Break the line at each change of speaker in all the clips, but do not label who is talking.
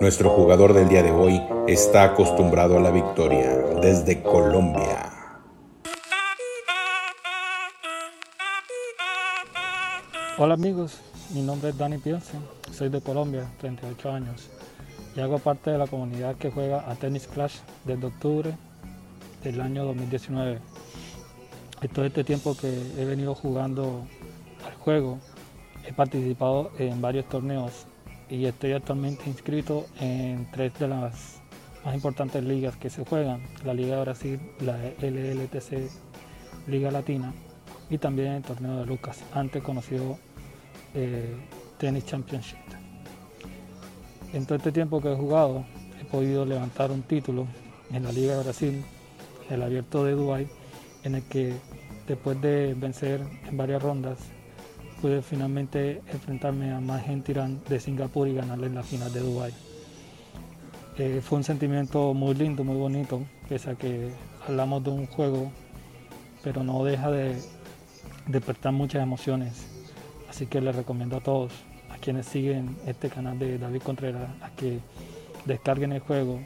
Nuestro jugador del día de hoy está acostumbrado a la victoria desde Colombia.
Hola amigos, mi nombre es Dani Piense, soy de Colombia, 38 años y hago parte de la comunidad que juega a Tennis Clash desde octubre del año 2019. En todo este tiempo que he venido jugando al juego, he participado en varios torneos y estoy actualmente inscrito en tres de las más importantes ligas que se juegan, la Liga de Brasil, la LLTC Liga Latina y también el torneo de Lucas, antes conocido eh, Tennis Championship. En todo este tiempo que he jugado, he podido levantar un título en la Liga de Brasil, el Abierto de Dubai, en el que después de vencer en varias rondas, pude finalmente enfrentarme a Mahen Tirán de Singapur y ganarle en la final de Dubai. Eh, fue un sentimiento muy lindo, muy bonito, pese a que hablamos de un juego, pero no deja de despertar muchas emociones. Así que les recomiendo a todos quienes siguen este canal de David Contreras a que descarguen el juego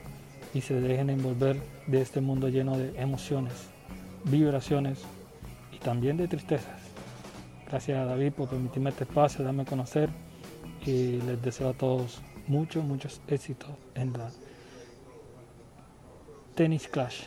y se dejen envolver de este mundo lleno de emociones, vibraciones y también de tristezas. Gracias a David por permitirme este espacio, darme a conocer y les deseo a todos muchos, muchos éxitos en la Tennis Clash.